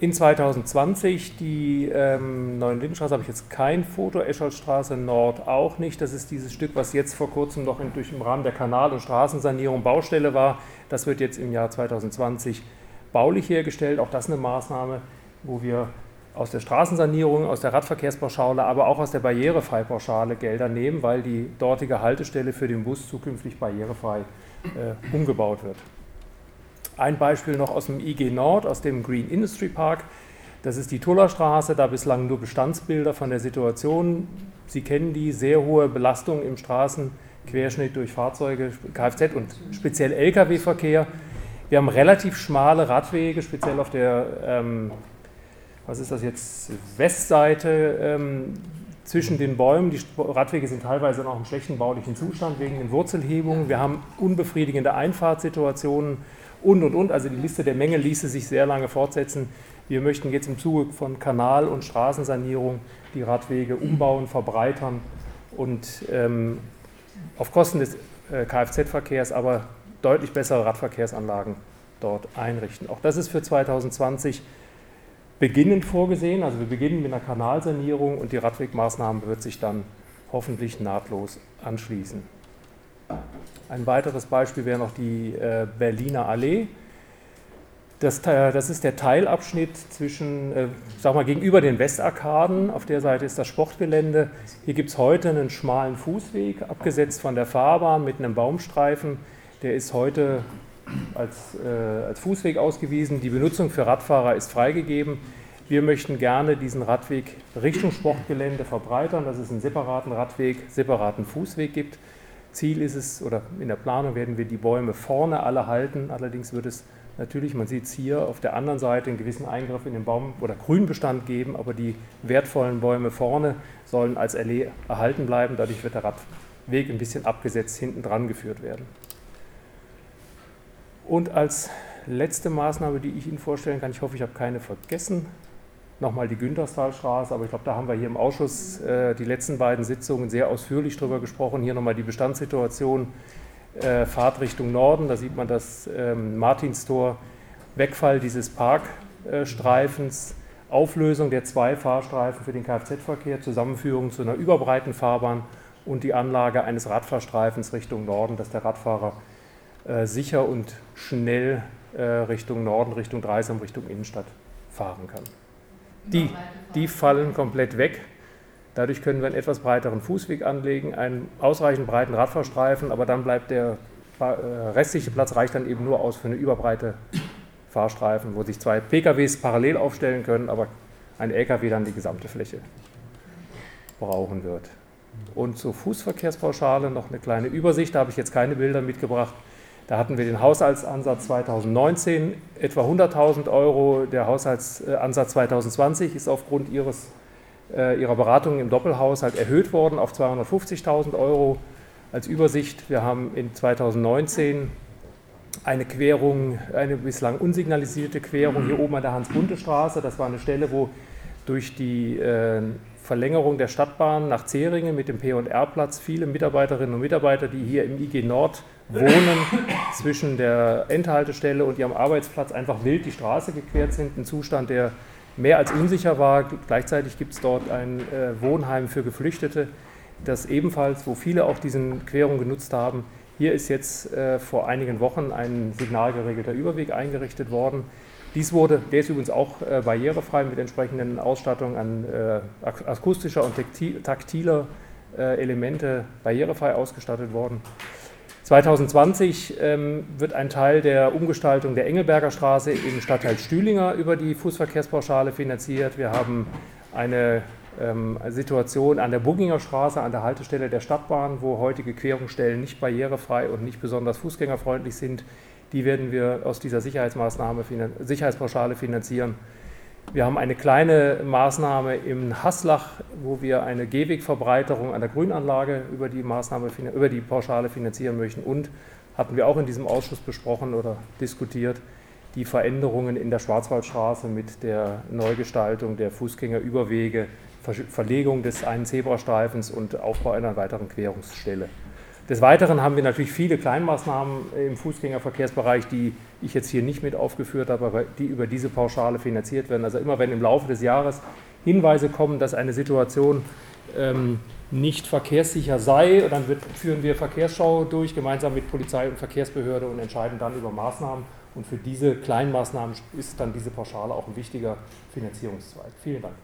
In 2020 die ähm, Neuen Lindenstraße habe ich jetzt kein Foto, Escholzstraße Nord auch nicht. Das ist dieses Stück, was jetzt vor kurzem noch in, durch im Rahmen der Kanal- und Straßensanierung Baustelle war. Das wird jetzt im Jahr 2020 baulich hergestellt. Auch das eine Maßnahme, wo wir aus der Straßensanierung, aus der Radverkehrspauschale, aber auch aus der Barrierefreipauschale Gelder nehmen, weil die dortige Haltestelle für den Bus zukünftig barrierefrei äh, umgebaut wird. Ein Beispiel noch aus dem IG Nord, aus dem Green Industry Park. Das ist die Tullerstraße, da bislang nur Bestandsbilder von der Situation. Sie kennen die sehr hohe Belastung im Straßenquerschnitt durch Fahrzeuge, Kfz und speziell Lkw-Verkehr. Wir haben relativ schmale Radwege, speziell auf der, ähm, was ist das jetzt, Westseite ähm, zwischen den Bäumen. Die Radwege sind teilweise noch im schlechten baulichen Zustand wegen den Wurzelhebungen. Wir haben unbefriedigende Einfahrtssituationen und, und, und. Also die Liste der Menge ließe sich sehr lange fortsetzen. Wir möchten jetzt im Zuge von Kanal- und Straßensanierung die Radwege umbauen, verbreitern und ähm, auf Kosten des äh, Kfz-Verkehrs aber deutlich bessere Radverkehrsanlagen dort einrichten. Auch das ist für 2020 beginnend vorgesehen. Also wir beginnen mit einer Kanalsanierung und die Radwegmaßnahme wird sich dann hoffentlich nahtlos anschließen. Ein weiteres Beispiel wäre noch die äh, Berliner Allee. Das, das, ist der Teilabschnitt zwischen, äh, sag mal, gegenüber den Westarkaden. Auf der Seite ist das Sportgelände. Hier gibt es heute einen schmalen Fußweg, abgesetzt von der Fahrbahn mit einem Baumstreifen. Der ist heute als, äh, als Fußweg ausgewiesen. Die Benutzung für Radfahrer ist freigegeben. Wir möchten gerne diesen Radweg Richtung Sportgelände verbreitern, dass es einen separaten Radweg, separaten Fußweg gibt. Ziel ist es, oder in der Planung werden wir die Bäume vorne alle halten. Allerdings wird es natürlich, man sieht es hier, auf der anderen Seite einen gewissen Eingriff in den Baum- oder Grünbestand geben, aber die wertvollen Bäume vorne sollen als Allee erhalten bleiben. Dadurch wird der Radweg ein bisschen abgesetzt hinten dran geführt werden. Und als letzte Maßnahme, die ich Ihnen vorstellen kann, ich hoffe, ich habe keine vergessen, nochmal die Günterstalstraße, aber ich glaube, da haben wir hier im Ausschuss äh, die letzten beiden Sitzungen sehr ausführlich drüber gesprochen. Hier nochmal die Bestandssituation, äh, Fahrt Richtung Norden, da sieht man das ähm, Martinstor, Wegfall dieses Parkstreifens, äh, Auflösung der zwei Fahrstreifen für den Kfz-Verkehr, Zusammenführung zu einer überbreiten Fahrbahn und die Anlage eines Radfahrstreifens Richtung Norden, dass der Radfahrer äh, sicher und schnell äh, Richtung Norden, Richtung Dreisam, Richtung Innenstadt fahren kann die, die fallen komplett weg. Dadurch können wir einen etwas breiteren Fußweg anlegen, einen ausreichend breiten Radfahrstreifen, aber dann bleibt der äh, restliche Platz reicht dann eben nur aus für eine überbreite Fahrstreifen, wo sich zwei PKWs parallel aufstellen können, aber ein LKW dann die gesamte Fläche brauchen wird. Und zur Fußverkehrspauschale noch eine kleine Übersicht, da habe ich jetzt keine Bilder mitgebracht. Da hatten wir den Haushaltsansatz 2019 etwa 100.000 Euro. Der Haushaltsansatz 2020 ist aufgrund ihres, äh, ihrer Beratungen im Doppelhaushalt erhöht worden auf 250.000 Euro. Als Übersicht, wir haben in 2019 eine Querung, eine bislang unsignalisierte Querung hier oben an der Hans-Bunte-Straße. Das war eine Stelle, wo durch die äh, Verlängerung der Stadtbahn nach Zeringen mit dem P&R-Platz viele Mitarbeiterinnen und Mitarbeiter, die hier im IG Nord wohnen, zwischen der Endhaltestelle und ihrem Arbeitsplatz einfach wild die Straße gequert sind. Ein Zustand, der mehr als unsicher war. Gleichzeitig gibt es dort ein äh, Wohnheim für Geflüchtete, das ebenfalls, wo viele auch diesen Querung genutzt haben. Hier ist jetzt äh, vor einigen Wochen ein signalgeregelter Überweg eingerichtet worden dies wurde, der ist übrigens auch äh, barrierefrei mit entsprechenden Ausstattungen an äh, akustischer und taktiler äh, Elemente barrierefrei ausgestattet worden. 2020 ähm, wird ein Teil der Umgestaltung der Engelberger Straße im Stadtteil Stühlinger über die Fußverkehrspauschale finanziert. Wir haben eine ähm, Situation an der Bugginger Straße, an der Haltestelle der Stadtbahn, wo heutige Querungsstellen nicht barrierefrei und nicht besonders fußgängerfreundlich sind. Die werden wir aus dieser Sicherheitsmaßnahme, Sicherheitspauschale finanzieren. Wir haben eine kleine Maßnahme im Haslach, wo wir eine Gehwegverbreiterung an der Grünanlage über die, Maßnahme, über die Pauschale finanzieren möchten. Und hatten wir auch in diesem Ausschuss besprochen oder diskutiert, die Veränderungen in der Schwarzwaldstraße mit der Neugestaltung der Fußgängerüberwege, Verlegung des einen Zebrastreifens und Aufbau einer weiteren Querungsstelle. Des Weiteren haben wir natürlich viele Kleinmaßnahmen im Fußgängerverkehrsbereich, die ich jetzt hier nicht mit aufgeführt habe, aber die über diese Pauschale finanziert werden. Also immer wenn im Laufe des Jahres Hinweise kommen, dass eine Situation ähm, nicht verkehrssicher sei, dann wird, führen wir Verkehrsschau durch, gemeinsam mit Polizei und Verkehrsbehörde und entscheiden dann über Maßnahmen. Und für diese kleinen Maßnahmen ist dann diese Pauschale auch ein wichtiger Finanzierungszweig. Vielen Dank.